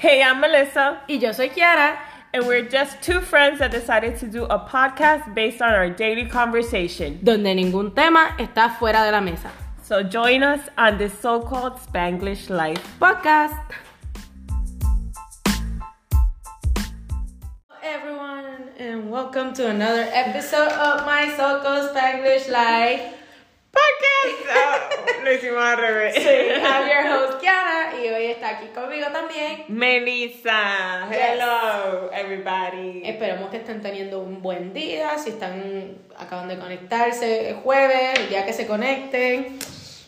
Hey, I'm Melissa, Y yo soy Kiara. and we're just two friends that decided to do a podcast based on our daily conversation. donde ningún tema está fuera de la mesa. So join us on this so called Spanglish life. Podcast. Hello everyone, and welcome to another episode of my so called Spanglish Life. Podcast! Lo hicimos al revés. Sí, I'm your host Kiara y hoy está aquí conmigo también. Melissa. Yes. Hello, everybody. Esperemos que estén teniendo un buen día, si están acaban de conectarse el jueves, el día que se conecten.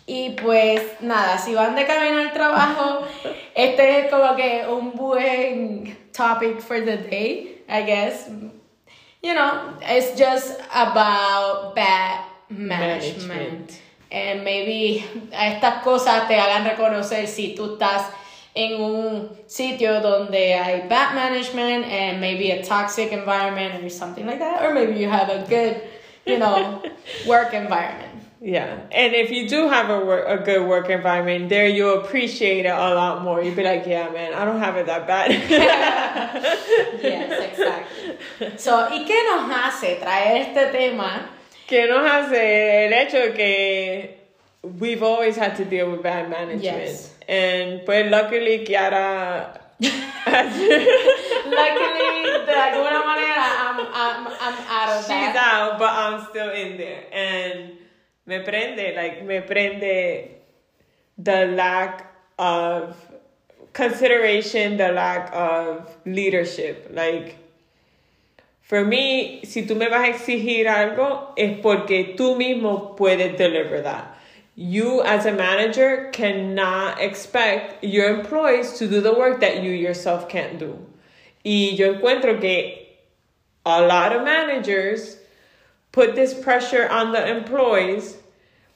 Y pues nada, si van de camino al trabajo, este es como que un buen topic for the day, I guess. You know, it's just about bad management. Management. And maybe estas cosas te hagan reconocer si tú estás en un sitio donde hay bad management and maybe a toxic environment or something like that. Or maybe you have a good, you know, work environment. Yeah, and if you do have a work, a good work environment, there you'll appreciate it a lot more. You'll be like, yeah, man, I don't have it that bad. Yes, exactly. So, ¿y qué nos hace traer este tema? Que nos hace el hecho de que we've always had to deal with bad management. Yes. And pues luckily Kiara Luckily, de alguna manera, I'm, I'm, I'm out of she's that. out, but I'm still in there. And me prende, like me prende the lack of consideration, the lack of leadership. Like for me, si tú me vas a exigir algo, es porque tú mismo puedes deliver that. You, as a manager, cannot expect your employees to do the work that you yourself can't do. Y yo encuentro que a lot of managers put this pressure on the employees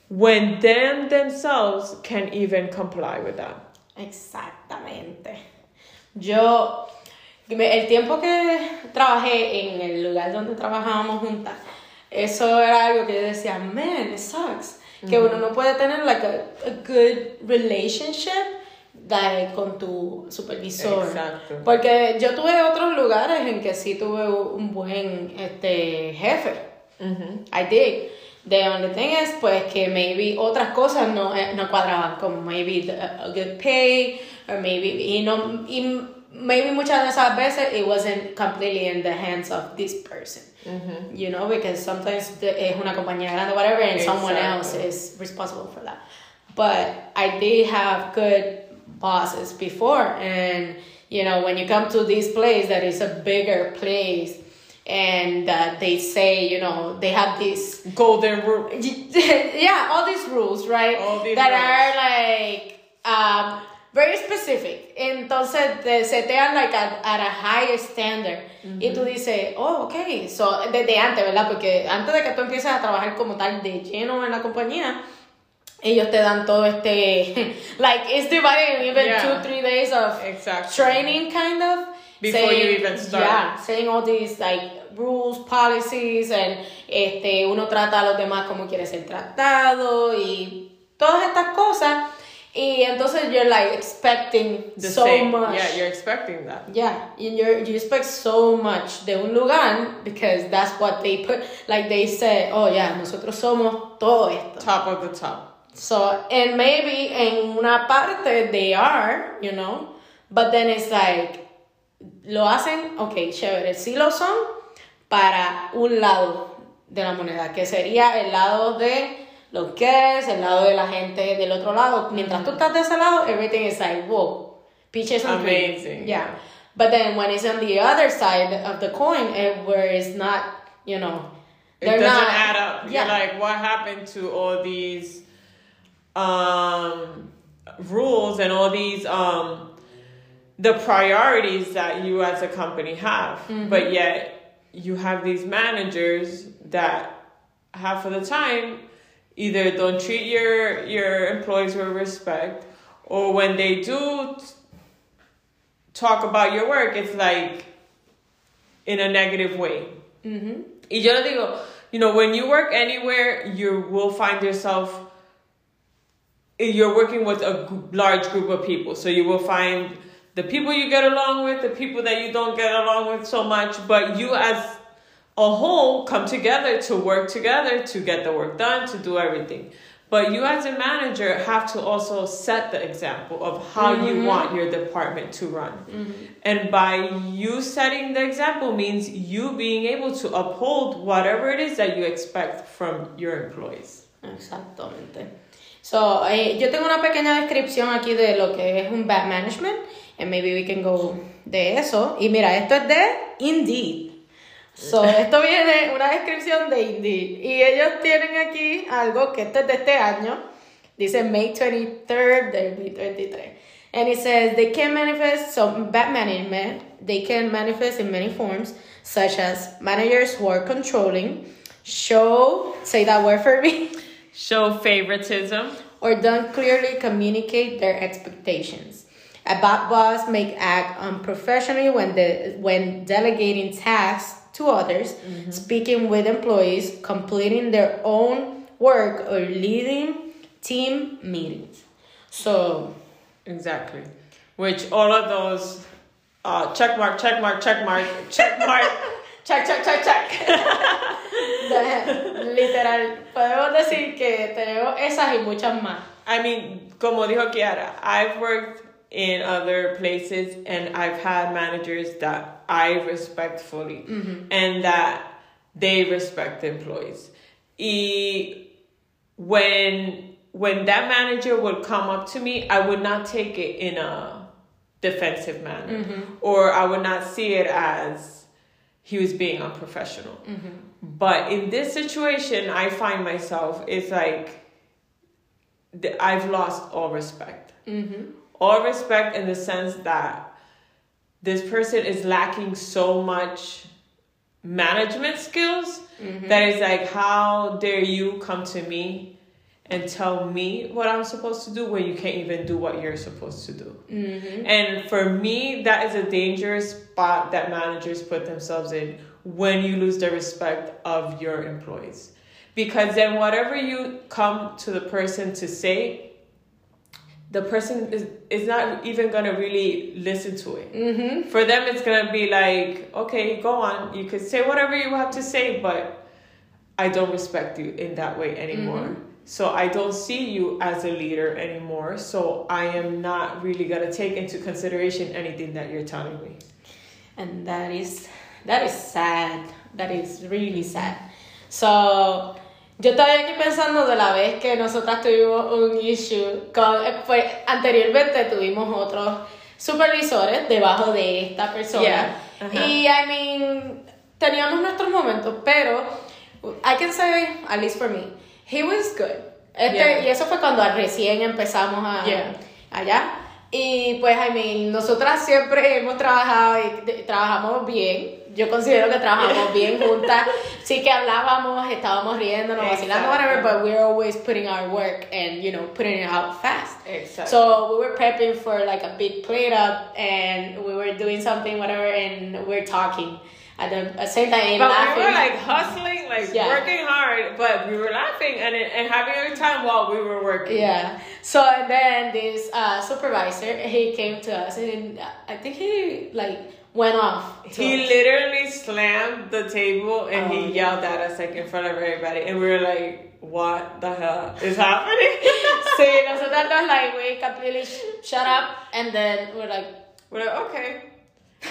when them themselves can even comply with that. Exactamente. Yo, el tiempo que trabajé en el lugar donde trabajábamos juntas, eso era algo que yo decía, man, it sucks. Que uno no puede tener like a, a good relationship like, con tu supervisor. Exacto. Porque yo tuve otros lugares en que sí tuve un buen este, jefe. I did. The only thing is, pues, que maybe otras cosas no, eh, no cuadraban, como maybe the- a good pay, or maybe, y no, y maybe muchas de esas veces it wasn't completely in the hands of this person. You know, because sometimes the, es una compañía grande, whatever, and someone else is responsible for that. But I did have good bosses before, and you know, when you come to this place that is a bigger place, and uh, they say, you know, they have this Golden rule. yeah, all these rules, right? All these that rules. are like um, very specific. Entonces te setean like at, at a higher standard. Y tú dices, oh, ok. So, desde antes, ¿verdad? Porque antes de que tú empieces a trabajar como tal de lleno en la compañía, ellos te dan todo este, like, it's divided in even Yeah. two, three days of Exactly. training, kind of. Before you even start. Yeah, saying all these like rules, policies, and este, uno trata a los demás como quiere ser tratado y todas estas cosas. Y entonces you're like expecting The so same. much. Yeah, you're expecting that. Yeah, and you're, you expect so much de un lugar because that's what they put. Like they said, oh yeah, nosotros somos todo esto. Top of the top. So, and maybe en una parte they are, you know, but then it's like, lo hacen, ok, chévere, sí lo son para un lado de la moneda, que sería el lado de los guests, el lado de la gente del otro lado. Mientras tú estás de ese lado, everything is like, whoa, peaches and cream. Amazing. Yeah. But then when it's on the other side of the coin, eh, where it's not, you know, It doesn't not- add up. Yeah. You're like, what happened to all these um, rules and all these um, the priorities that you as a company have, Mm-hmm. but yet you have these managers that half of the time either don't treat your your employees with respect, or when they do t- talk about your work, it's like in a negative way. Mhm. Y yo le digo, you know, when you work anywhere, you will find yourself, you're working with a large group of people. So you will find the people you get along with, the people that you don't get along with so much, but you as a whole come together to work together to get the work done, to do everything. But you as a manager have to also set the example of how mm-hmm. you want your department to run. Mm-hmm. And by you setting the example means you being able to uphold whatever it is that you expect from your employees. Exactamente. So, eh, yo tengo una pequeña descripción aquí de lo que es un bad management, and maybe we can go de eso. Y mira, esto es de Indeed. So, esto viene una descripción de Indeed. Y ellos tienen aquí algo que esto es de este año. Dice May 23rd del 2023. And it says they can manifest, so bad management, they can manifest in many forms, such as managers who are controlling, show, say that word for me. Show favoritism. Or don't clearly communicate their expectations. A bad boss may act unprofessionally when, the, when delegating tasks to others, mm-hmm. speaking with employees, completing their own work, or leading team meetings. So, exactly. Which all of those uh, check mark, check mark, check mark, check mark, check, check, check, check. Literal, podemos decir que tenemos esas y muchas más. I mean, como dijo Kiara, I've worked in other places and I've had managers that I respect fully mm-hmm. and that they respect employees. Y when when that manager would come up to me, I would not take it in a defensive manner mm-hmm. or I would not see it as he was being unprofessional. Mm-hmm. But in this situation, I find myself, it's like I've lost all respect. Mm-hmm. All respect in the sense that this person is lacking so much management skills mm-hmm. that it's like, how dare you come to me and tell me what I'm supposed to do when you can't even do what you're supposed to do. Mm-hmm. And for me, that is a dangerous spot that managers put themselves in when you lose the respect of your employees. Because then, whatever you come to the person to say, the person is, is not even gonna really listen to it. Mm-hmm. For them, it's gonna be like, okay, go on. You could say whatever you have to say, but I don't respect you in that way anymore. Mm-hmm. So I don't see you as a leader anymore. So I am not really gonna take into consideration anything that you're telling me. And that is that is sad. That is really sad. So Yo estaba aquí pensando de la vez que nosotras tuvimos un issue con, pues anteriormente tuvimos otros supervisores debajo de esta persona. Y I mean, teníamos nuestros momentos, pero I can say, at least for me, he was good. Este, Y eso fue cuando recién empezamos a, allá. Y pues, I mean, nosotras siempre hemos trabajado y trabajamos bien yo considero que trabajamos bien juntas. Sí que hablábamos, estábamos riendo, vacilando, whatever, but we're always putting our work and, you know, putting it out fast. Exactly. So we were prepping for like a big plate up and we were doing something, whatever, and we're talking at the same time but laughing. we were like hustling, like yeah. working hard, but we were laughing and and having a good time while we were working. Yeah. So and then this uh, supervisor he came to us and I think he like went off. He us. literally slammed the table and oh, he yelled at us like in front of everybody, and we were like, "What the hell is happening?" sí, nosotros like we completely shut up, and then we're like, we're like, okay,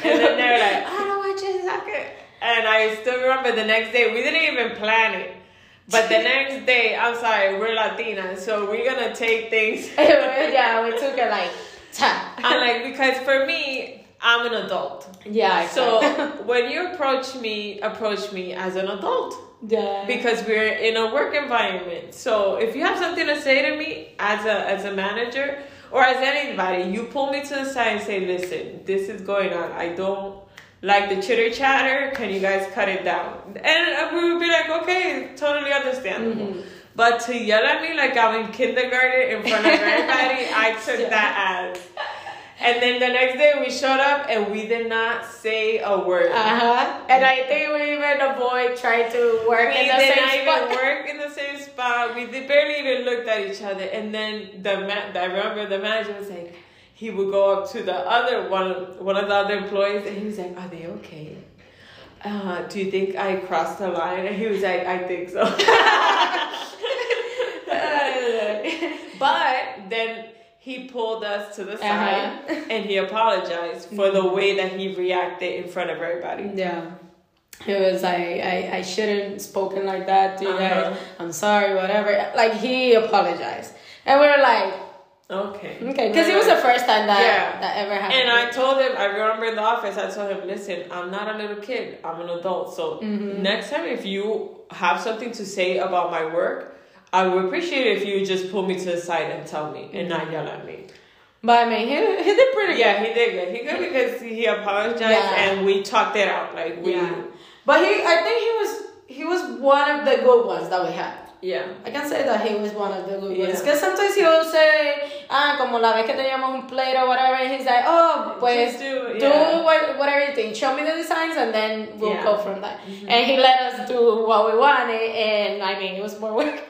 and then they're like, "I don't want you to suck it," and I still remember the next day we didn't even plan it. But the next day, I'm sorry, we're Latina, so we're gonna take things. yeah, we took it like, I'm like because for me, I'm an adult. Yeah. Exactly. So when you approach me, approach me as an adult. Yeah. Because we're in a work environment. So if you have something to say to me as a as a manager or as anybody, you pull me to the side and say, "Listen, this is going on. I don't like the chitter chatter. Can you guys cut it down?" And we would be like, "Okay, totally understandable." Mm-hmm. But to yell at me like I'm in kindergarten in front of everybody, I took yeah. that as and then the next day we showed up and we did not say a word. Uh huh. And I think we even avoid trying to work we in the same spot. We did not even work in the same spot. We barely even looked at each other. And then the ma- I remember the manager was like, he would go up to the other one, one of the other employees, and he was like, "Are they okay? Uh, do you think I crossed the line?" And he was like, "I think so." but then he pulled us to the side Uh-huh. and he apologized for the way that he reacted in front of everybody. Yeah. It was like I, I shouldn't spoken like that to you Uh-huh. guys. I'm sorry, whatever. Like he apologized, and we are like, Okay. okay, because it was the first time that Yeah. that ever happened. And I told him, I remember in the office, I told him, listen, I'm not a little kid, I'm an adult. So Mm-hmm. next time, if you have something to say about my work, I would appreciate it if you just pull me to the side and tell me and not yell at me. but I mean, he, he did pretty Yeah, he did good. He good because he apologized Yeah. and we talked it out. Like, we, Yeah. But he, I think he was he was one of the good ones that we had. Yeah. I can say that he was one of the good ones. Yeah. Because sometimes he'll say, ah, como la vez que teníamos un plate or whatever, and he's like, oh, pues Just do it, do what, whatever you think. Show me the designs and then we'll Yeah. Mm-hmm. go from there. And he let us do what we wanted, and I mean, it was more work,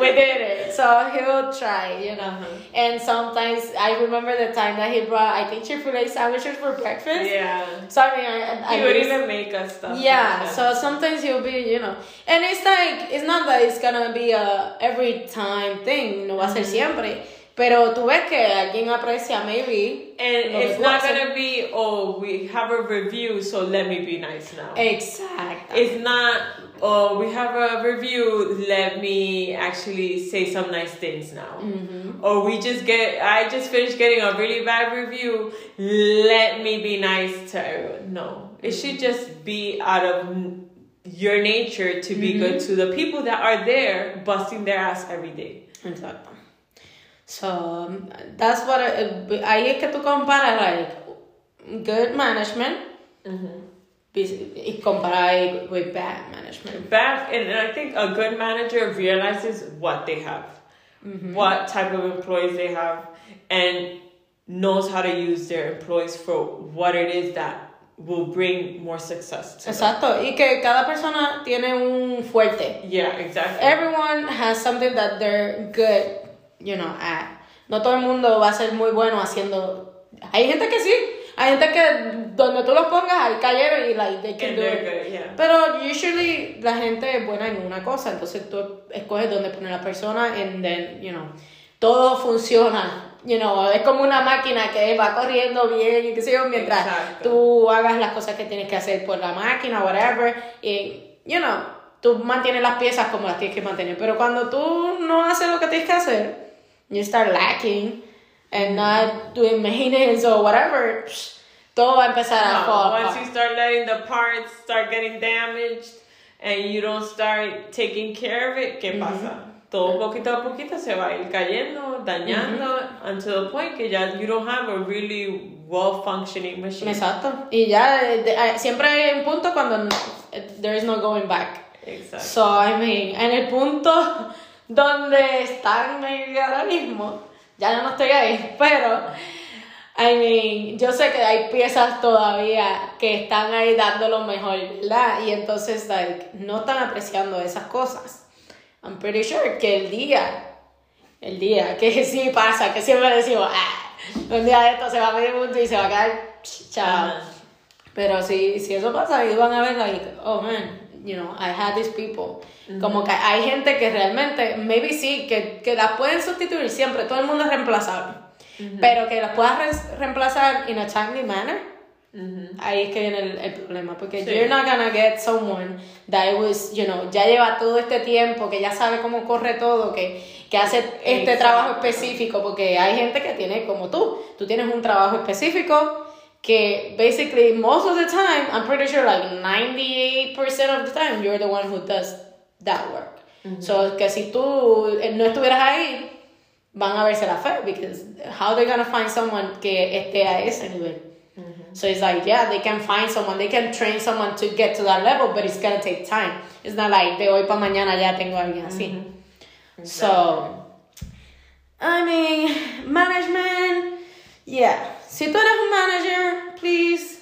we did it. So he'll try, you know. Uh-huh. And sometimes I remember the time that he brought, I think, Chick fil A sandwiches for breakfast. Yeah. So I mean, I, I He would used- even make us stuff. yeah, like so sometimes he'll be, you know, and it's like, it's not that it's gonna be a every time thing, no va a ser siempre, pero tú ves que alguien aprecia maybe. And it's not gonna be, oh, we have a review, so let me be nice now. Exacto. It's not, oh, we have a review, let me actually say some nice things now. Mm-hmm. Or we just get, I just finished getting a really bad review, let me be nice to everyone. No, it should just be out of your nature to be mm-hmm. good to the people that are there busting their ass every day. Exacto. So, um, that's what, I, uh, ahí es que tú comparas, like, good management mm-hmm. y comparar with bad management. Bad, and I think a good manager realizes what they have, mm-hmm. what type of employees they have, and knows how to use their employees for what it is that will bring more success to them. Exacto, y que cada persona tiene un fuerte. Yeah, exactly. Everyone has something that they're good, you know, at. No todo el mundo va a ser muy bueno haciendo. Hay gente que sí. Hay gente que donde tú los pongas ahí cayeron y like they can do it. good, yeah. Pero usually la gente es buena en una cosa, entonces tú escoges dónde poner la persona and then, you know, todo funciona. You know, es como una máquina que va corriendo bien y qué sé yo, mientras Exacto. tú hagas las cosas que tienes que hacer por la máquina, whatever, y, you know, tú mantienes las piezas como las tienes que mantener. Pero cuando tú no haces lo que tienes que hacer, you start lacking and not doing maintenance or whatever, todo va a empezar a fall once you start letting the parts start getting damaged and you don't start taking care of it, ¿qué pasa? Todo poquito a poquito se va a ir cayendo, dañando, until the point que ya you don't have a really well functioning machine. Exacto. Y ya eh, de- eh, siempre hay un punto cuando no- eh, there is no going back. Exactly. So, I mean, en el punto donde están maybe ahora mismo, ya no estoy ahí, pero, I mean, yo sé que hay piezas todavía que están ahí dando lo mejor, ¿verdad? Y entonces, like, no están apreciando esas cosas. I'm pretty sure que el día, el día, que sí pasa, que siempre decimos, ah, un día de esto se va a medir mucho y se va a quedar, chao. Pero si, si eso pasa, ahí van a ver, like, oh man, you know, I had these people. Como que hay gente que realmente, maybe sí, que, que las pueden sustituir siempre, todo el mundo es reemplazable. Pero que las puedas re- reemplazar in a timely manner, ahí es que viene el, el problema. Porque Sí. you're not gonna get someone that was, you know, ya lleva todo este tiempo, que ya sabe cómo corre todo, que, que hace este Exacto. trabajo específico. Porque hay gente que tiene como tú, tú tienes un trabajo específico que basically most of the time, I'm pretty sure like 98% of the time, you're the one who does that work. So que si tú eh, no estuvieras ahí, van a verse la fe, because how they gonna find someone que esté a ese nivel? So it's like, yeah, they can find someone, they can train someone to get to that level, but it's gonna take time. It's not like de hoy para mañana ya tengo a alguien así. So, I mean, management, yeah. Si tú eres un manager, please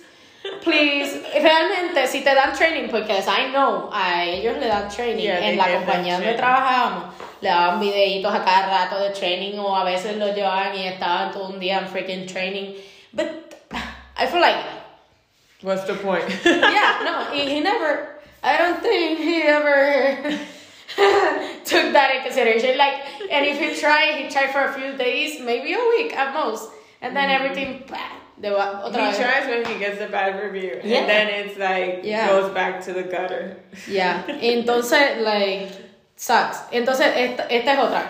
please, realmente, si te dan training, porque I know, a ellos le dan training, Yeah, en la compañía donde trabajábamos, le daban videitos a cada rato de training, o a veces lo llevaban y estaban todo un día en freaking training, but I feel like, What's the point? yeah, no, he, he never, I don't think he ever took that in consideration, like, and if he tried, he tried for a few days, maybe a week at most, and then everything, bah, he vez. tries when he gets a bad review, Yeah. and then it's like Yeah. goes back to the gutter. Ya, entonces, like, sucks. Entonces, esta, esta es otra.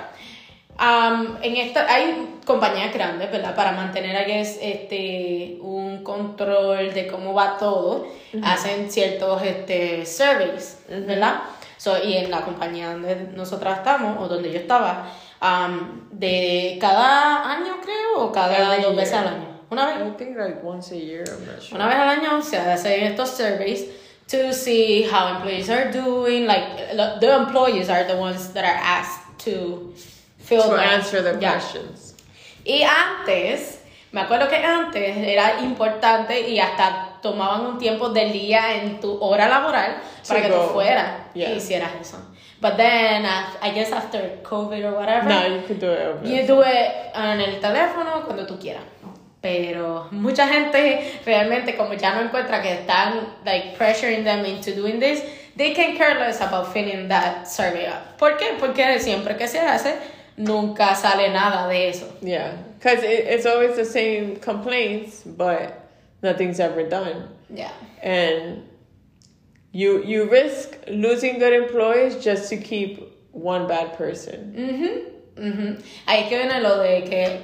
Um, en esta, hay compañías grandes, ¿verdad? Para mantener, I guess, este, un control de cómo va todo, hacen ciertos este, surveys, ¿verdad? So, y en la compañía donde nosotras estamos, o donde yo estaba, um, de cada año, creo, o cada Every dos veces al año. Una vez. I think like once a year. I'm not sure. Una vez al año se hacen estos surveys to see how employees are doing. Like the employees are the ones that are asked to fill to answer the Yeah. questions. Y antes, me acuerdo que antes era importante y hasta tomaban un tiempo del día en tu hora laboral para To que tú go. fueras Yeah. y hicieras eso. But then, I guess after COVID or whatever, No, you could do it over. You do it en el teléfono cuando tú quieras. Pero mucha gente realmente como ya no encuentra que están like pressuring them into doing this, they can care less about filling that survey up. ¿Por qué? Porque siempre que se hace nunca sale nada de eso. Yeah, because it, it's always the same complaints, but nothing's ever done. Yeah. and you you risk losing good employees just to keep one bad person. Ahí es que viene lo de que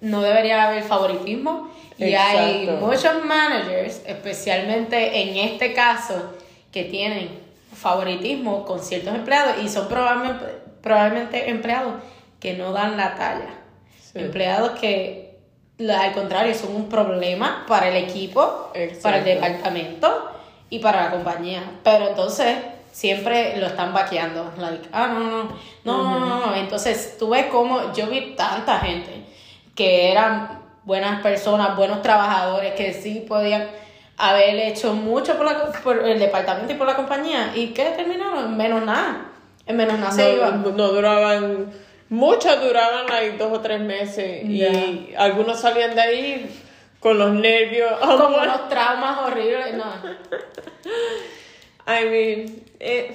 no debería haber favoritismo y hay muchos managers, especialmente en este caso, que tienen favoritismo con ciertos empleados y son probablemente, probablemente empleados que no dan la talla. Sí. Empleados que al contrario son un problema para el equipo, Exacto. para el departamento y para la compañía. Pero entonces siempre lo están vaqueando. Like, ah, no, no, no, no, no, no. Entonces tú ves como yo vi tanta gente que eran buenas personas, buenos trabajadores, que sí podían haber hecho mucho por, la, por el departamento y por la compañía. ¿Y qué terminaron? En menos nada. En menos nada se iban. no duraban, muchos duraban like dos o tres meses y algunos salían de ahí con los nervios. Como unos traumas horribles. No. I mean, it,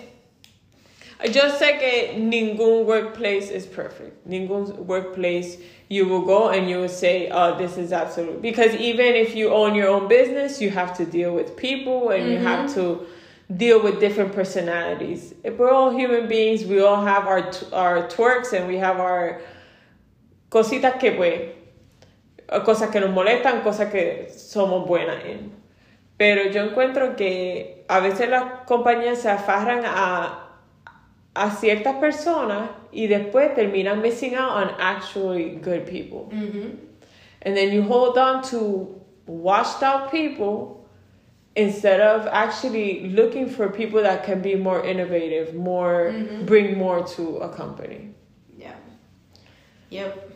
yo sé que ningún workplace is perfect. Ningún workplace you will go and you will say, oh, this is absolute. Because even if you own your own business, you have to deal with people and you have mm-hmm. to deal with different personalities. If we're all human beings. We all have our, our twerks and we have our cositas que, pues, cosas que nos molestan, cosas que somos buenas en. Pero yo encuentro que a veces las compañías se afarran a, a ciertas personas y después terminan missing out on actually good people. Mm-hmm. And then you hold on to washed out people instead of actually looking for people that can be more innovative, more bring more to a company. Ya. Yep.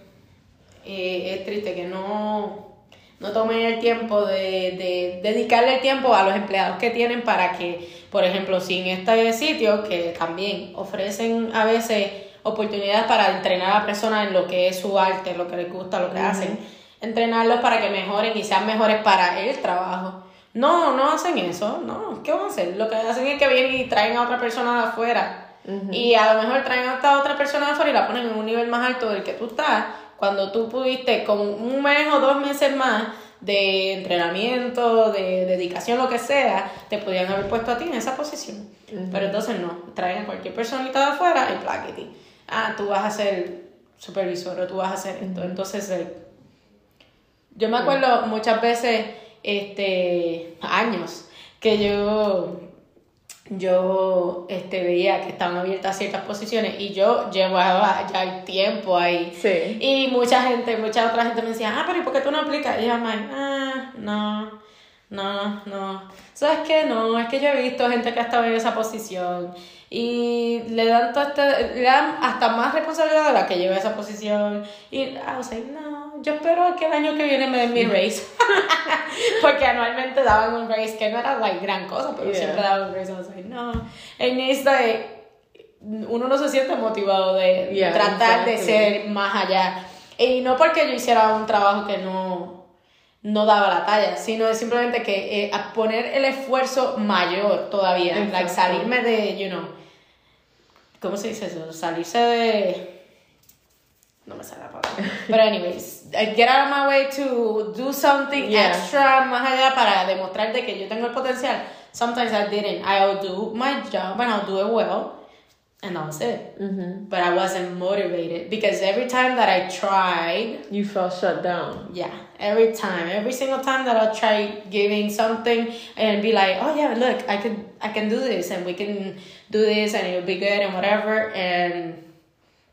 Eh, es triste que no, no tomen el tiempo de, de dedicarle el tiempo a los empleados que tienen para que, por ejemplo, si en este sitio, que también ofrecen a veces oportunidades para entrenar a la persona en lo que es su arte, lo que les gusta, lo que hacen, entrenarlos para que mejoren y sean mejores para el trabajo. No, no hacen eso, no, ¿qué van a hacer? Lo que hacen es que vienen y traen a otra persona de afuera y a lo mejor traen a esta otra persona de afuera y la ponen en un nivel más alto del que tú estás, cuando tú pudiste con un mes o dos meses más de entrenamiento, de dedicación, lo que sea, te podían haber puesto a ti en esa posición. Pero entonces no, traen a cualquier personita de afuera y plaquiti. Ah, tú vas a ser supervisor o tú vas a hacer esto. Entonces, eh, yo me acuerdo muchas veces, este, años, que yo, yo, este, veía que estaban abiertas ciertas posiciones y yo llevaba ya el tiempo ahí. Sí. Y mucha gente, mucha otra gente me decía, ah, pero ¿y por qué tú no aplicas? Y yo, "Mae, ah, no, no, no. ¿Sabes qué? No, es que yo he visto gente que ha estado en esa posición y le dan, todo este- le dan hasta más responsabilidad a la que lleva esa posición. Y, ah, o sea, no, yo espero que el año que viene me den mi raise. Porque anualmente daban un raise que no era like, gran cosa, pero Yeah. siempre daban un raise. I was like, no. En este, uno no se siente motivado de Yeah, tratar de exactly. ser más allá. Y no porque yo hiciera un trabajo que no, no daba la talla, sino simplemente que eh, a poner el esfuerzo mayor todavía. Like, salirme de, you know, ¿cómo se dice eso? Salirse de... No me sale la palabra. Pero anyways, get out of my way to do something Yeah. extra más allá para demostrar de que yo tengo el potencial. Sometimes I didn't. I'll do my job and I'll do it well. And that was it. Mm-hmm. But I wasn't motivated because every time that I tried, You felt shut down. yeah, every time, every single time that I try giving something and be like, oh yeah, look, I can, I can do this and we can do this and it'll be good and whatever, and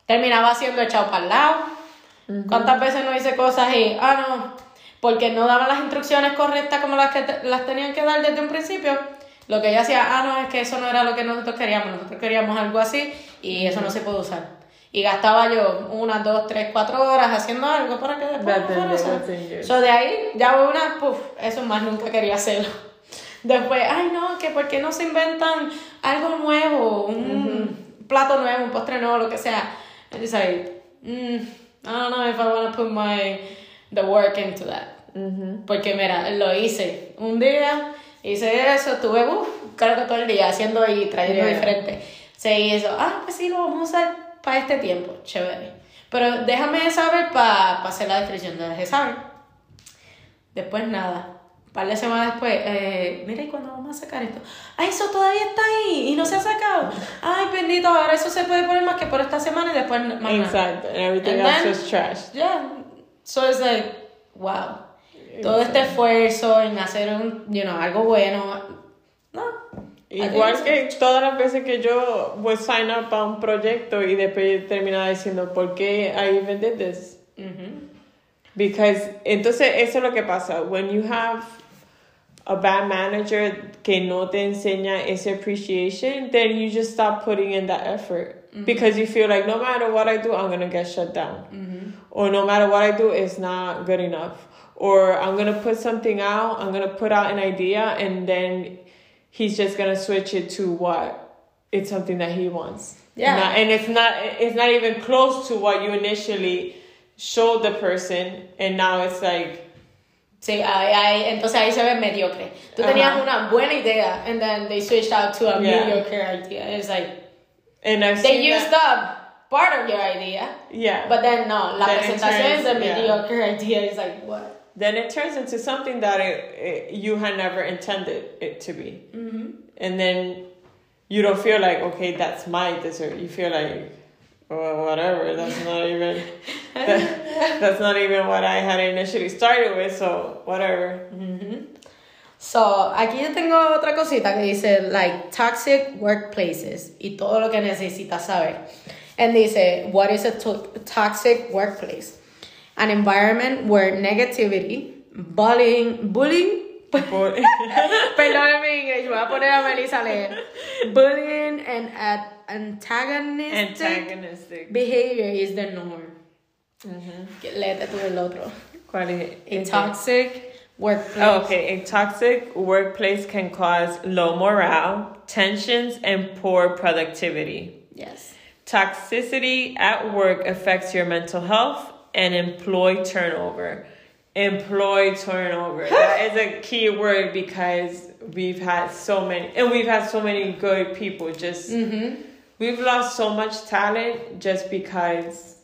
terminaba siendo echado para ¿Cuántas veces no hice cosas y, ah, no, porque no daban las instrucciones correctas como las que te- las tenían que dar desde un principio? Lo que ella hacía, ah, no, es que eso no era lo que nosotros queríamos, nosotros queríamos algo así y eso no se puede usar. Y gastaba yo unas, dos, tres, cuatro horas haciendo algo para que después no eso. So de ahí, ya voy una, puf, eso más nunca quería hacerlo. Después, ay no, que por qué no se inventan algo nuevo, un plato nuevo, un postre nuevo, lo que sea. It's like, mm, I don't know if I want to put my, the work into that. Mm-hmm. Porque mira, lo hice un día, hice eso, estuve, uff, creo que todo el día haciendo y trayendo Yeah. diferente. Se hizo, ah, pues sí, lo vamos a usar para este tiempo, chévere. Pero déjame saber para hacer la descripción, dejé saber. Después nada. Par de semanas después, eh, mira, ¿y cuándo vamos a sacar esto? Ay, eso todavía está ahí y no se ha sacado. Ay, bendito, ahora eso se puede poner más que por esta semana y después más. Exactly. And everything And else then- was trash. Yeah. So it's like, wow. Todo este esfuerzo en hacer un, you know, algo bueno. No. Igual que todas las veces que yo would sign up a un proyecto y después terminaba diciendo, ¿por qué I even did this? Ujú. Because, entonces eso es lo que pasa. When you have a bad manager que no te enseña ese appreciation, then you just stop putting in that effort. Mm-hmm. Because you feel like no matter what I do, I'm going to get shut down. Mm-hmm. Or no matter what I do, it's not good enough. Or I'm going to put something out, I'm going to put out an idea, and then he's just going to switch it to what? It's something that he wants. Yeah. Not- and it's not it's not even close to what you initially showed the person and now it's like Sí, ahí, ahí- entonces ahí se ve mediocre. Tú tenías una buena idea and then they switched out to a Yeah. mediocre idea. It's like, and I've they used up part of your idea, yeah but then no, la Then presentación turns- de yeah. mediocre idea is like, what? then it turns into something that it, it, you had never intended it to be Mhm. and then you don't feel like okay that's my dessert you feel like well, whatever that's not even that, that's not even what I had initially started with so whatever mm-hmm. So, aquí yo tengo otra cosita que dice, like, toxic workplaces y todo lo que necesitas saber. And dice, what is a to- toxic workplace? An environment where negativity, bullying, bullying, But- perdón mi inglés, voy a poner a Melissa a leer. Bullying and ad- antagonistic, antagonistic behavior is the norm. Mhm. Léete tú el otro. ¿Cuál es? A toxic workplace. Oh, okay. A toxic workplace can cause low morale, tensions, and poor productivity. Yes. Toxicity at work affects your mental health and employee turnover. Employee turnover. that is a key word because we've had so many, and we've had so many good people. Just Mhm. We've lost so much talent just because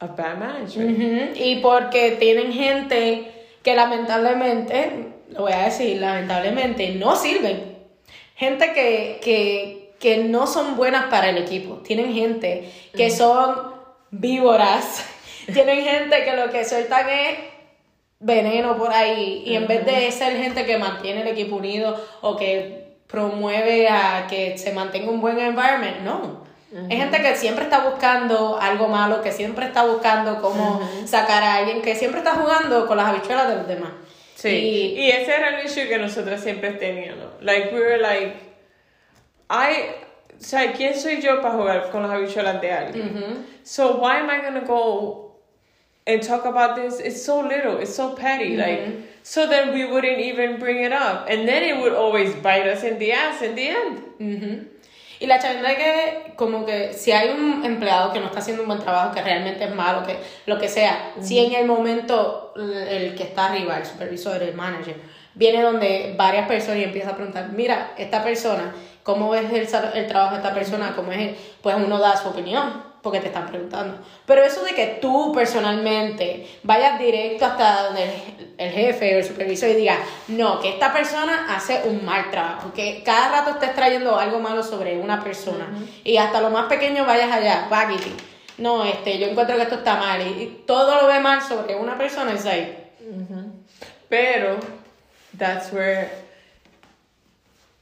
of bad management. Y porque tienen gente que lamentablemente, lo voy a decir, lamentablemente no sirven. Gente que, que, que no son buenas para el equipo. Tienen gente que son víboras. Tienen gente que lo que sueltan es veneno por ahí. Y en vez de ser gente que mantiene el equipo unido o que promueve a que se mantenga un buen environment, no. Es gente que siempre está buscando algo malo, que siempre está buscando cómo sacar a alguien, que siempre está jugando con las habichuelas de los demás. Sí, Y- y ese era el issue que nosotros siempre teníamos. Like, we were like, I, o sea, ¿quién soy yo para jugar con las habichuelas de alguien? So, why am I gonna go and talk about this it's so little it's so petty like so then we wouldn't even bring it up and then it would always bite us in the ass in the end Ujú. Y la chavienda que, como que si hay un empleado que no está haciendo un buen trabajo, que realmente es malo, que lo que sea, si en el momento el que está arriba, el supervisor, el manager, viene donde varias personas y empieza a preguntar, mira, esta persona, ¿cómo ves el, el trabajo de esta persona? ¿Cómo es él? Pues uno da su opinión, porque te están preguntando. Pero eso de que tú personalmente vayas directo hasta donde el, el jefe o el supervisor y digas, no, que esta persona hace un mal trabajo, que cada rato estés trayendo algo malo sobre una persona y hasta lo más pequeño vayas allá, Baggy. No, este, yo encuentro que esto está mal y, y todo lo ve mal sobre una persona, es ahí. pero that's where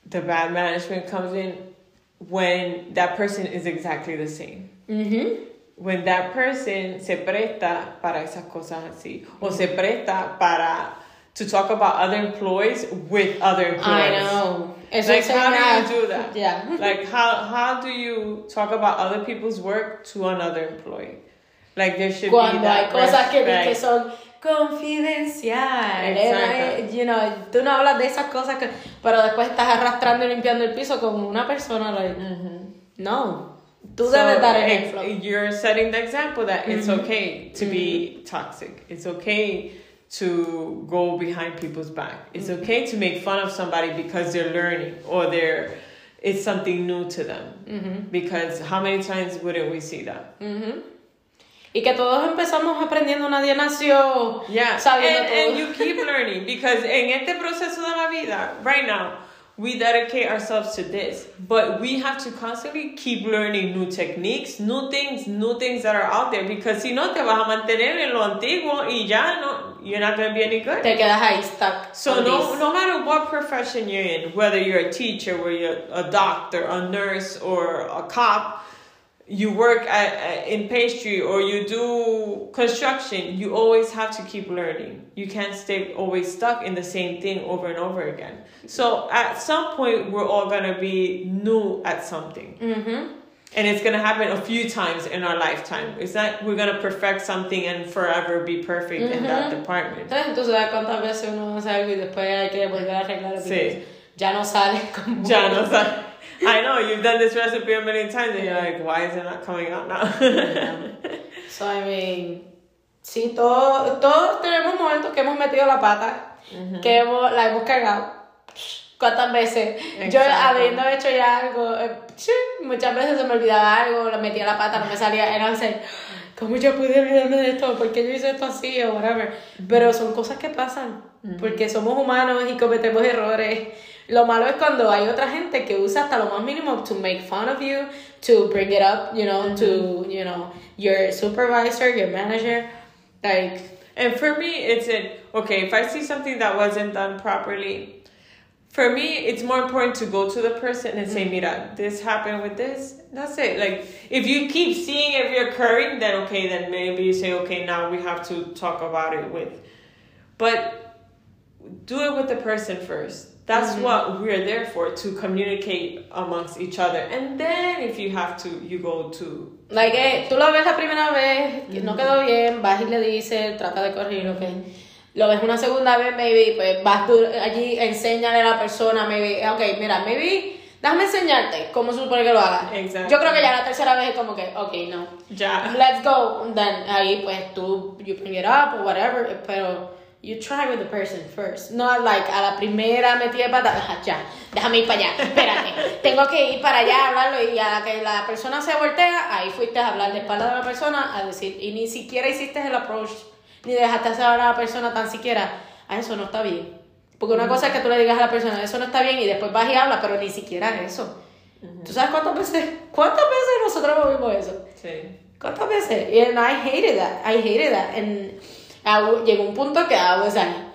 the bad management comes in when that person is exactly the same When that person se presta para esas cosas así o se presta para to talk about other employees with other employees. I know. Like how do you do that? Yeah. Like how how do you talk about other people's work to another employee? Like there should be Cuando hay that cosas que, son confidenciales, Exacto. you know, tú no hablas de esas cosas que, pero después estás arrastrando y limpiando el piso como una persona, like, no, So, debes dar ex- ejemplo. You're setting the example that it's Mm-hmm. okay to be toxic. It's okay to go behind people's back. It's Mm-hmm. okay to make fun of somebody because they're learning or they're it's something new to them. Mm-hmm. Because how many times wouldn't we see that? Ujú. Y que todos empezamos aprendiendo, nadie nació Yeah, sabiendo and, todo. and you keep learning because en este proceso de la vida, right now, we dedicate ourselves to this, but we have to constantly keep learning new techniques, new things, new things that are out there because si no te vas a mantener en lo antiguo y ya no, you're not going to be any good. Te quedas ahí stuck. So no, this. no matter what profession you're in, whether you're a teacher, whether you're a doctor, a nurse, or a cop, you work at, at in pastry or you do construction, you always have to keep learning. You can't stay always stuck in the same thing over and over again. So at some point, we're all gonna be new at something. Ujú. And it's gonna happen a few times in our lifetime. It's not we're gonna perfect something and forever be perfect in that mm-hmm. department. Entonces, cuántas veces uno hace algo y después hay que volver a arreglarlo. Sí. Ya no sale como... Ya no sé. I know you've done this recipe a million times and you're like, why is it not coming out now? So, I mean, sí, todos, todos tenemos momentos que hemos metido la pata, que hemos, la hemos cagado. ¿Cuántas veces? Yo Exacto. habiendo hecho ya algo, eh, muchas veces se me olvidaba algo, le metía la pata, no me salía, era así, ¿cómo yo pude olvidarme de esto? ¿Por qué yo hice esto así o whatever? Pero son cosas que pasan, porque somos humanos y cometemos errores. Lo malo es cuando hay otra gente que usa hasta lo más mínimo to make fun of you, to bring it up, you know, to, you know, your supervisor, your manager, like, and for me, it's in, okay, if I see something that wasn't done properly, for me, it's more important to go to the person and say, mm-hmm. mira, this happened with this. That's it. Like, if you keep seeing it reoccurring, then okay, then maybe you say, okay, now we have to talk about it with. But do it with the person first. That's what we're there for to communicate amongst each other. And then if you have to, you go to. like, eh, tú lo ves la primera vez, que no quedó bien, vas y le dices, trata de corregirlo, ok. Lo ves una segunda vez, maybe, pues vas tú allí, enséñale a la persona, maybe, ok, mira, maybe, déjame enseñarte cómo se supone que lo hagas. Exacto. Yo creo que ya la tercera vez es como que, ok, no. Ya. Let's go. Then ahí pues tú, you bring it up or whatever, pero you try with the person first. Not like a la primera metida de pata, "Ah, ya, déjame ir para allá, espérate, tengo que ir para allá a hablarlo y a la que la persona se voltea, ahí fuiste a hablar de espalda de la persona, a decir, y ni siquiera hiciste el approach, ni dejaste hacer hablar a la persona tan siquiera, a eso no está bien. Porque una cosa es que tú le digas a la persona, eso no está bien, y después vas y hablas, pero ni siquiera eso. ¿Tú sabes cuántas veces, cuántas veces nosotros vimos eso? Sí. ¿Cuántas veces? And I hated that. I hated that. And llegó un punto que I was like,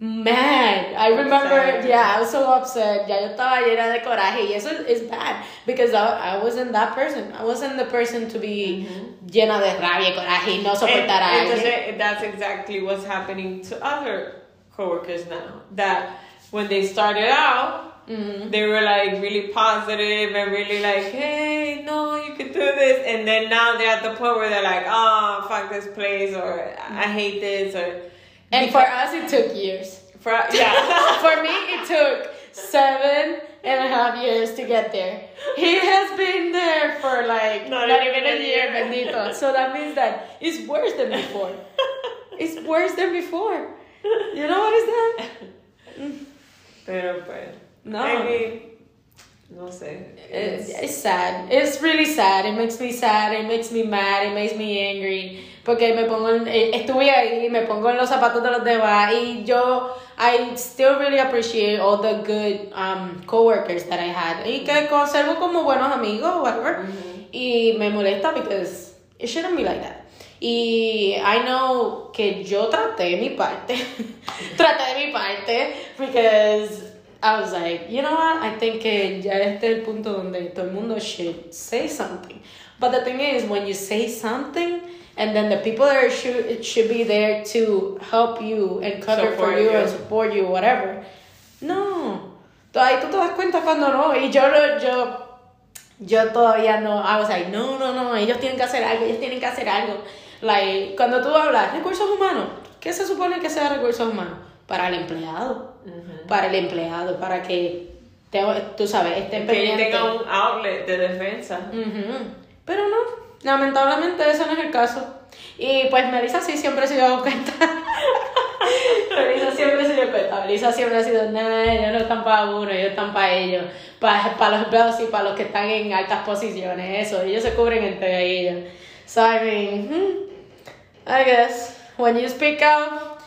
mad. I remember, Upset. yeah, I was so upset. Ya yo estaba llena de coraje. Y eso es bad. Because I, I wasn't that person. I wasn't the person to be mm-hmm. llena de rabia y coraje y no soportar a alguien. that's exactly what's happening to other coworkers now. That when they started out, Mm-hmm. they were like really positive and really like, hey, no, you can do this. And then now they're at the point where they're like, oh, fuck this place, or I mm-hmm. hate this, or. And for us, it took years. For, yeah. for me, it took seven and a half years to get there. He has been there for like Not not, even even a a year, bendito. So that means that it's worse than before. it's worse than before. You know what is that? Pero pues. No. I mean, no sé. It's, it's sad. It's really sad. It makes me sad. It makes me mad. It makes me angry. Porque me pongo en, eh, estuve ahí, me pongo en los zapatos de los demás y yo, I still really appreciate all the good um, coworkers that I had y que conservo como buenos amigos, whatever. Y me molesta because it shouldn't be like that. Y I know que yo traté mi parte. traté mi parte because I was like, you know what? I think que ya este es el punto donde todo el mundo should say something. But the thing is, when you say something, and then the people that are should, should be there to help you and cover for you you. and support you, whatever. No. Ahí tú te das cuenta cuando no. Y yo, yo, yo todavía no. I was like, no, no, no. Ellos tienen que hacer algo. Ellos tienen que hacer algo. Like, cuando tú hablas recursos humanos, ¿qué se supone que sea recursos humanos? Para el empleado. Para el empleado. Para que, te- tú sabes, estén Que tenga un outlet de defensa. Ujú. Pero no, lamentablemente ese no es el caso. Y pues Melissa sí siempre se dio cuenta. Melissa siempre se dio cuenta. Melissa siempre ha sido, nah, ellos no están para uno, ellos están para ellos. Para, para los boss y para los que están en altas posiciones, eso. Ellos se cubren entre ellos. So, I mean, hmm, I guess, when you speak out,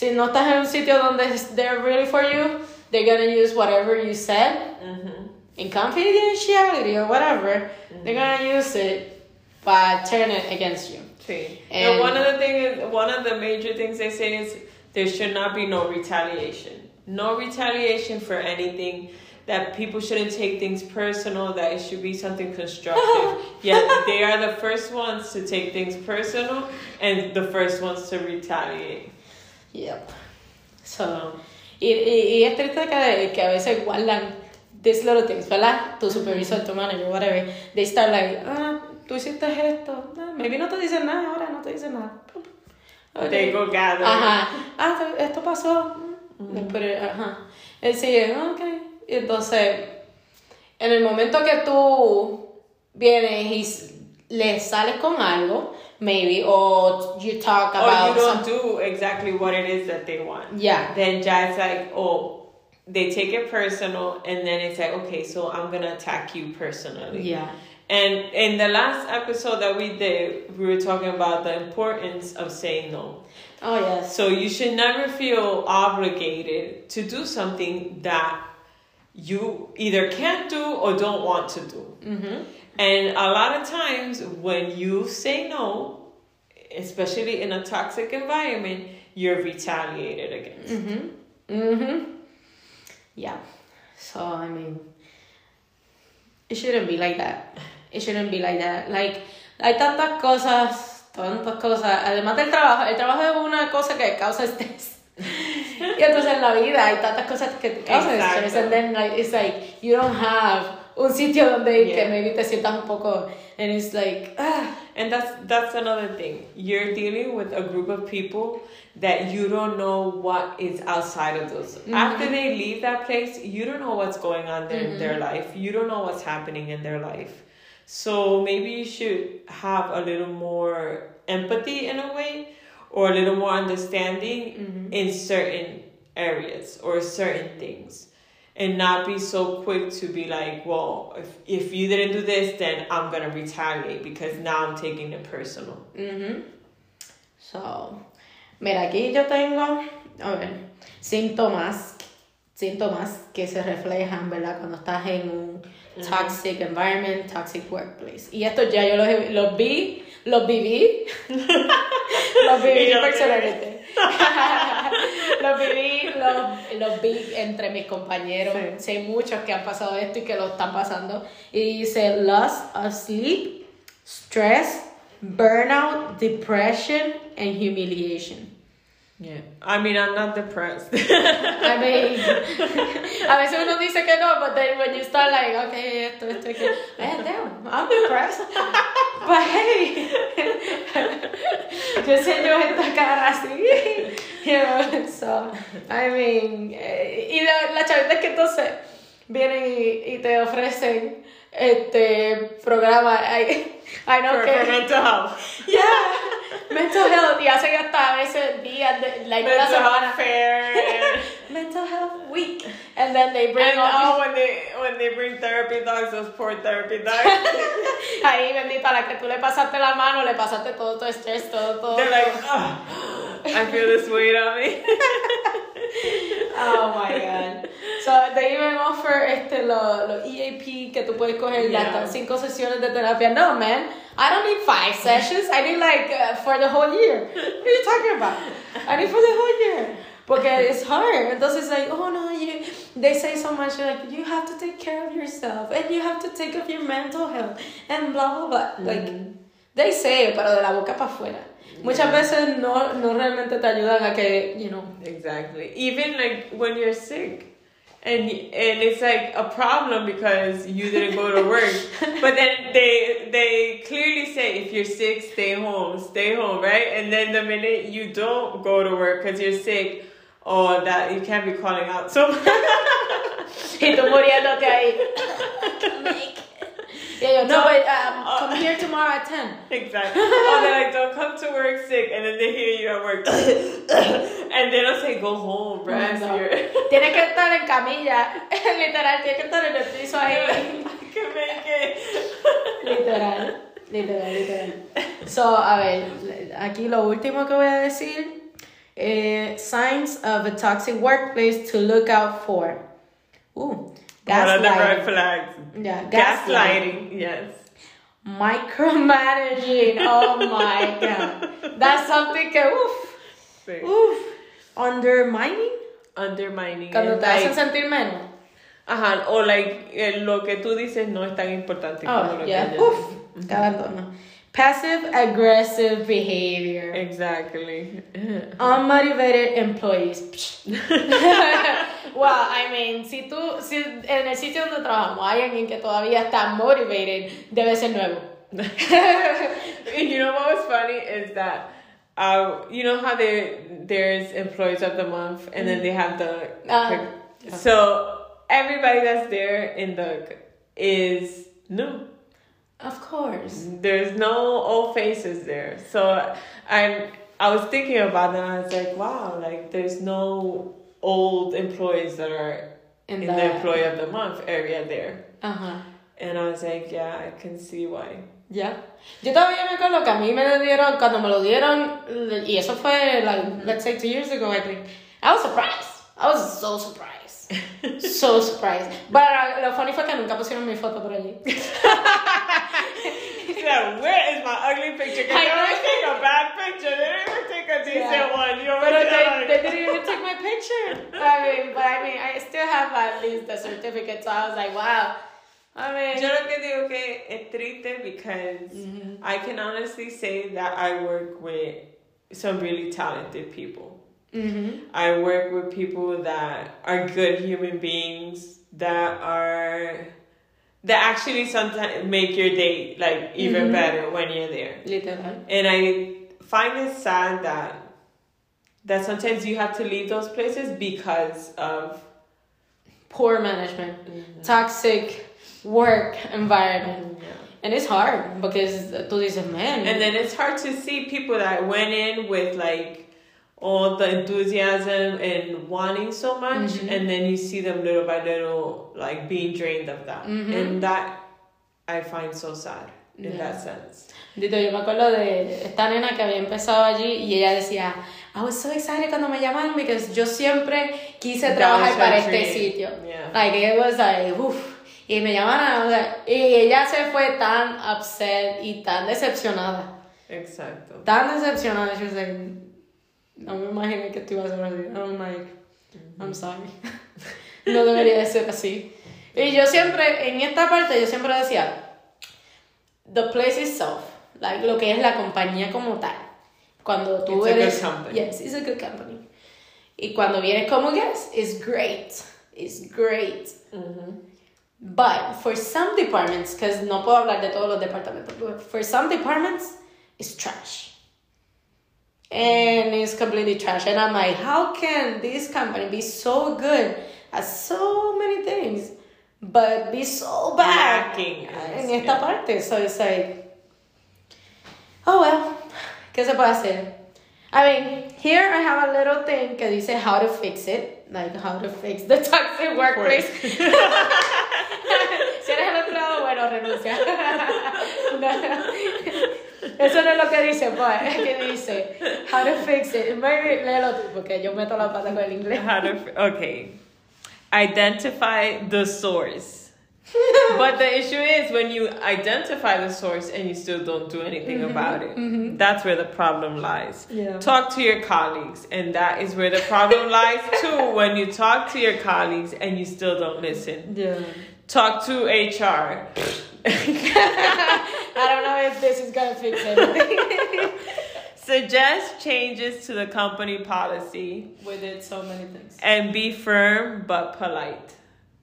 si no estás en un sitio donde they're really for you, they're gonna use whatever you said mm-hmm. in confidentiality or whatever, they're gonna mm-hmm. use it but turn it against you. And- And one of the things, one of the major things they say is there should not be no retaliation. No retaliation for anything. That people shouldn't take things personal. That it should be something constructive. Yet they are the first ones to take things personal and the first ones to retaliate. Yep. So, y, y, y es triste que, que a veces guardan these little things, ¿verdad? Tu supervisor, tu manager, whatever. They start like, ah, tú hiciste esto. Ah, maybe no te dicen nada ahora, no te dicen nada. Okay. They go gather. Ajá. Ah, esto- pasó. Mm, Pero, ajá. Él sigue, ok. Y entonces, en el momento que tú vienes y le sales con algo, maybe, or you talk about. Or you don't some- do exactly what it is that they want. Yeah. Then just like, oh, they take it personal, and then it's like, okay, so I'm gonna attack you personally. Yeah. And in the last episode that we did, we were talking about the importance of saying no. Oh, yes. So you should never feel obligated to do something that you either can't do or don't want to do. Mm-hmm. And a lot of times when you say no, especially in a toxic environment, you're retaliated against. Mm-hmm. Mm-hmm. Yeah. So, I mean, it shouldn't be like that. It shouldn't be like that. Like, hay tantas cosas, tantas cosas. Además del trabajo, el trabajo es una cosa que causa estrés. y entonces en la vida hay tantas cosas que te causan estrés. And then, like, it's like, you don't have un sitio donde ir que Yeah. maybe te sientas un poco. And it's like, ah. And that's that's another thing. You're dealing with a group of people that you don't know what is outside of those. Mm-hmm. After they leave that place, you don't know what's going on there in their mm-hmm. life. You don't know what's happening in their life. So maybe you should have a little more empathy in a way or a little more understanding mm-hmm. in certain areas or certain things. And not be so quick to be like, well, if, if you didn't do this, then I'm gonna retaliate because now I'm taking it personal. Ujú. So, mira, aquí yo tengo, a ver, síntomas, síntomas que se reflejan, ¿verdad? Cuando estás en un toxic environment, toxic workplace. Y esto ya yo los, los vi, los viví, los viví personalmente. los viví, los, los vi entre mis compañeros. Sí. Sé muchos que han pasado esto y que lo están pasando. Y dice loss of sleep, stress, burnout, depression, and humiliation. Yeah. I mean, I'm not depressed. I mean, a veces uno dice que no, but then when you start like, okay, esto, esto, esto, man, damn, I'm depressed. But hey, yo enseño esta cara así, you know, so, I mean, eh, y la, la chavita es que entonces vienen y, y te ofrecen este programa, I, I know for, que... for mental health. Yeah, mental health. Y hacen hasta a veces días de like una Mental semana. health fair. Mental health week. And then they bring and all oh, when they when they bring therapy dogs, those poor therapy dogs. ahí bendita la que tú le pasaste la mano, le pasaste todo tu estrés, todo, todo. They're like, oh, I feel this weight on me. oh my god. So they even offer este los lo EAP que tú puedes coger Yeah. hasta cinco sesiones de terapia. No man, I don't need five sessions. I need like uh, for the whole year. What are you talking about? I need for the whole year. Porque it's hard. Those Entonces like, oh no, you they say so much You like you have to take care of yourself and you have to take care of your mental health and blah blah blah. Like they say, pero de la boca para afuera. Muchas veces no, no realmente te ayudan a que, you know, Exactly. Even like when you're sick. And, and it's like a problem because you didn't go to work. but then they they clearly say if you're sick, stay home, stay home, right? And then the minute you don't go to work because you're sick, oh that you can't be calling out so y tú muriéndote ahí. Y ellos, no, but um, come here tomorrow at 10. Exactly. Oh, they're like, don't come to work sick, and then they hear you at work, and they don't say, go home, rest. No. You're- Tienes que estar en camilla. Literal, tienes que estar en el piso ahí. I can make it. Literal. Literal, literal. So, a ver, aquí lo último que voy a decir. Eh, signs of a toxic workplace to look out for. Uh, One of the red gaslighting. flags. Yeah, Gaslighting, yes. Micromanaging. Oh my god. That's something que, uff, Sí. uff. Undermining. Undermining. Cuando and te hacen like, sentir menos. ajá, o like, eh, lo que tú dices no es tan importante como Oh, lo yeah. que. Te abandono. Passive aggressive behavior. Exactly. Unmotivated employees. well, I mean, si tú, si en el sitio donde trabajamos hay alguien que todavía está motivated, debe ser nuevo. And you know what was funny is that uh, you know how there there's employees of the month and then they have the Uh, so everybody that's there in the is new. Of course. There's no old faces there. So I'm I was thinking about that and I was like, wow, like there's no old employees that are In in, the- the employee of the month area there. Ajá. And I was like, yeah, I can see why. Ya. Yo todavía me acuerdo que a mí me lo dieron, cuando me lo dieron, y eso fue, like, let's say two years ago, I think. I was surprised. I was so surprised. So surprised. But uh, lo funny fue que nunca pusieron mi foto por allí. Yeah, where is my ugly picture? Because I they always take a bad picture. They don't even take a decent Yeah. one. You But always they, like, they didn't even take my picture. I mean, but I mean, I still have at least the certificate, so I was like, wow. I mean, Yo lo que digo que es triste because Mm-hmm. I can honestly say that I work with some really talented people. Mhm. I work with people that are good human beings that are that actually sometimes make your day like even Mhm. better when you're there. literal. And I find it sad that that sometimes you have to leave those places because of Poor management, toxic work environment. And it's hard because tú dices, man. And then it's hard to see people that went in with like all the enthusiasm and wanting so much, Mhm. and then you see them little by little like being drained of that, Mhm. and that I find so sad in Yeah. that sense. Dito, yo me acuerdo de esta nena que había empezado allí y ella decía, I was so excited cuando me llamaron because yo siempre quise trabajar para este sitio. Yeah. Like, it was like, uff. Y me llamaron, o sea, y ella se fue tan upset y tan decepcionada. Exacto. Tan decepcionada. She was like, no me imaginé que tú ibas a ser así. I'm like, I'm sorry. no debería de ser así. Y yo siempre, en esta parte, yo siempre decía, the place itself, like, lo que es la compañía como tal, Cuando tú It's a good eres. company. Yes, it's a good company. Y cuando vienes como guest, it's great. It's great. But for some departments, because no puedo hablar de todos los departamentos, but for some departments, it's trash. And it's completely trash. And I'm like, how can this company be so good at so many things, but be so bad in uh, esta skill. parte? So it's like, oh well, ¿qué se puede hacer? I mean, here I have a little thing que dice how to fix it, like how to fix the toxic workplace. si eres el bueno, renuncia. Eso no es lo que dice, pues, es que dice how to fix it. Maybe léelo tú, porque yo meto la pata con el inglés. How to, okay. Identify the source. but the issue is when you identify the source and you still don't do anything mm-hmm. about it. Mm-hmm. That's where the problem lies. Yeah. Talk to your colleagues, and that is where the problem lies too. When you talk to your colleagues and you still don't listen. Yeah. Talk to HR. I don't know if this is gonna fix anything. Suggest changes to the company policy we did so many things. and be firm but polite.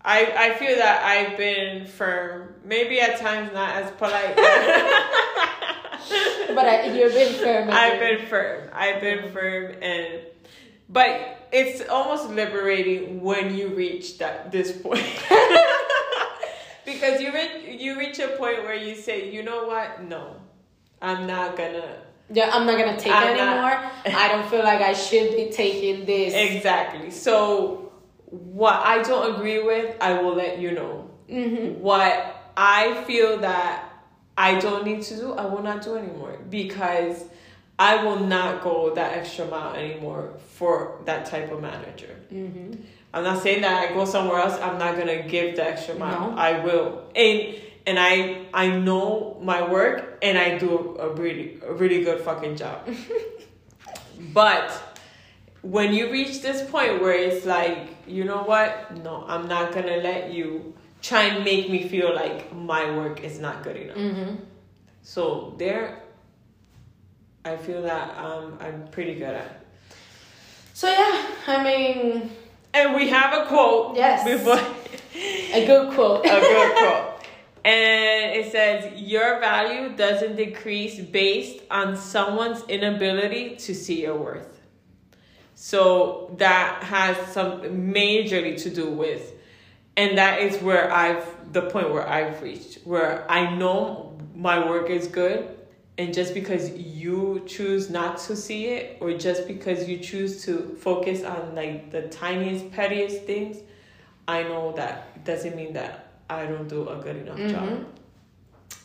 I, I feel that I've been firm, maybe at times not as polite. But I, you've been firm. I've been firm. I've been mm-hmm. firm and but it's almost liberating when you reach that this point. because you reach you reach a point where you say, you know what? No. I'm not gonna Yeah, I'm not gonna take I'm it not- anymore. I don't feel like I should be taking this. Exactly. So what I don't agree with, I will let you know. Mhm. What I feel that I don't need to do, I will not do anymore because I will not go that extra mile anymore for that type of manager. Mhm. I'm not saying that I go somewhere else. I'm not gonna give the extra mile. No. I will, and and I I know my work, and I do a really a really good fucking job. but when you reach this point where it's like, you know what? No, I'm not gonna let you try and make me feel like my work is not good enough. Mhm. So there, I feel that um, I'm pretty good at. So yeah, I mean, And we have a quote. Yes. Before. a good quote. a good quote. And it says, Your value doesn't decrease based on someone's inability to see your worth. So that has some majorly to do with, and that is where I've, the point where I've reached, where I know my work is good. And just because you choose not to see it, or just because you choose to focus on like the tiniest, pettiest things, I know that doesn't mean that I don't do a good enough job.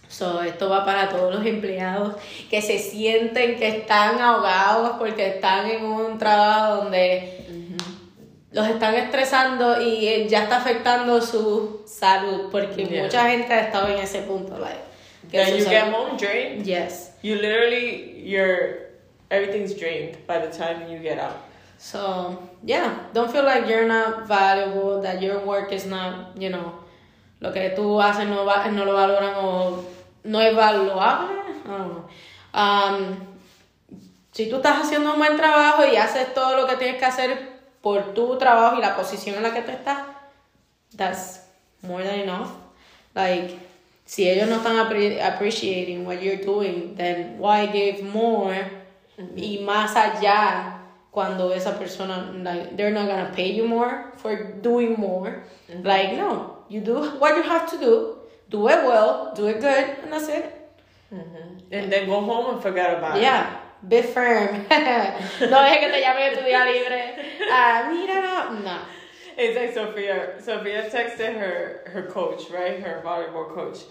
So, esto va para todos los empleados que se sienten que están ahogados porque están en un trabajo donde los están estresando y eh, ya está afectando su salud porque Yeah. mucha gente ha estado en ese punto. Like, su you get home drained. Yes. You literally, your everything's drained by the time you get out. So, yeah, don't feel like you're not valuable, that your work is not, you know, lo que tú haces no, va, no lo valoran o no es valuable. I don't know. Um, si tú estás haciendo un buen trabajo y haces todo lo que tienes que hacer por tu trabajo y la posición en la que tú estás, that's more than enough. Like, si ellos no están appreciating what you're doing, then why give more y más allá cuando esa persona, like, they're not gonna pay you more for doing more. Like, no, you do what you have to do, do it well, do it good, and that's it. And then go home and forget about it. Yeah, be firm. no dejes que te llamen en tu día libre. Ah, mira, no. no. It's like Sophia. Sophia texted her her coach, right? Her volleyball coach,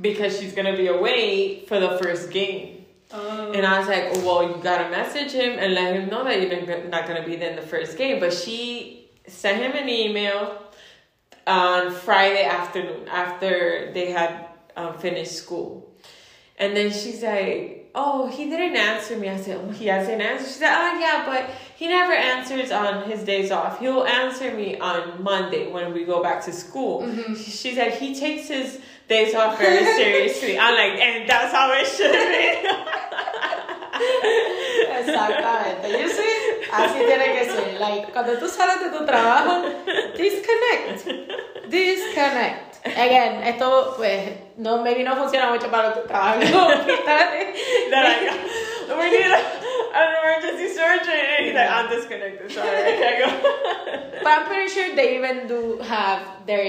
because she's gonna be away for the first game. And I was like, well, you gotta message him and let him know that you're not gonna be there in the first game. But she sent him an email on Friday afternoon after they had um, finished school. And then she's like, oh, he didn't answer me. I said, oh, he hasn't answered. She said, oh, yeah, but he never answers on his days off. He'll answer me on Monday when we go back to school. She she said, he takes his days talk very seriously. I'm like, and that's how it should be. Exactamente. You see? Así tiene que ser. Like, cuando tú sales de tu trabajo, disconnect. Disconnect. Again, esto, pues, no, maybe no funciona mucho para que trabajan en hospitales. we need oh a, an emergency surgery. And he's like, I'm disconnected. Sorry, I can't go. But I'm pretty sure they even do have their,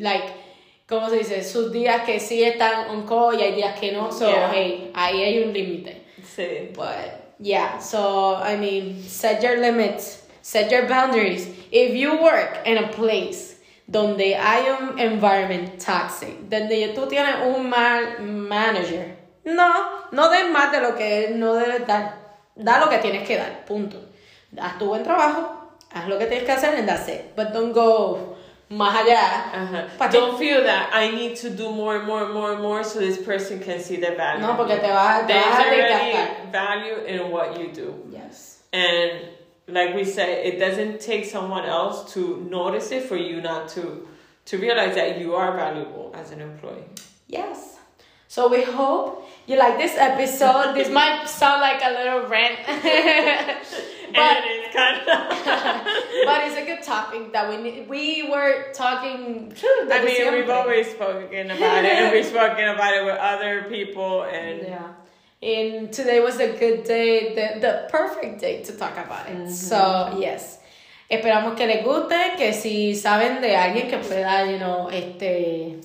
like, ¿cómo se dice? Sus días que sí están on call y hay días que no. So, Yeah. hey, ahí hay un límite. Sí. But yeah, so I mean, set your limits, set your boundaries. If you work in a place donde hay un environment toxic, donde tú tienes un mal manager, no, no des más de lo que no debes dar. Da lo que tienes que dar, punto. Haz tu buen trabajo, haz lo que tienes que hacer and that's it. But don't go más allá. Uh-huh. Don't feel that I need to do more, and more, and more, and more so this person can see the value. No, porque te vas, te vas a already desgastar. value in what you do. Yes. And like we said, it doesn't take someone else to notice it for you not to to realize that you are valuable as an employee. Yes. So we hope you like this episode. this might sound like a little rant, but it is kind of. but it's a good topic that we need. We were talking. I mean, we've always spoken about it, and we've spoken about it with other people, and Yeah. And today was a good day, the, the perfect day to talk about it. Mm-hmm. So, yes. Esperamos que les guste, que si saben de alguien que pueda, you know, este...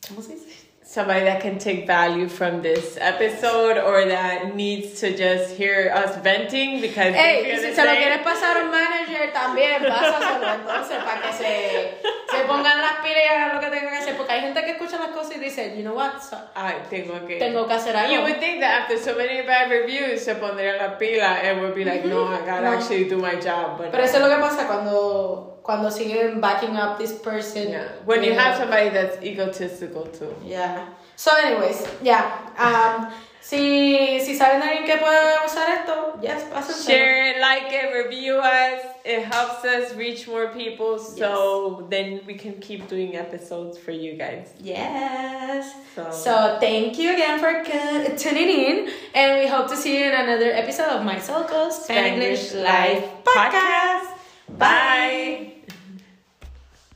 ¿Cómo se dice? Somebody that can take value from this episode or that needs to just hear us venting because they Ey, y feel si se lo quieres pasar a un manager también, pásaselo entonces para que se, se pongan las pilas y hagan lo que tengan que hacer. Porque hay gente que escucha las cosas y dice, you know what, So- Ay, tengo que. tengo que hacer You algo. would think that after so many bad reviews se pondría la pila and would be like, no, I gotta No. actually do my job. But Pero eso es lo que pasa cuando, cuando siguen backing up this person. yeah. when you know. have somebody that's egotistical too. Yeah. So, anyways, yeah. Um, si, si saben de alguien que pueda usar esto, yes, pásenselo. Share it, like it, review us. It helps us reach more people, so then we can keep doing episodes for you guys. Yes. So, So thank you again for tuning in, and we hope to see you in another episode of My Soul Spanglish Life podcast. Bye.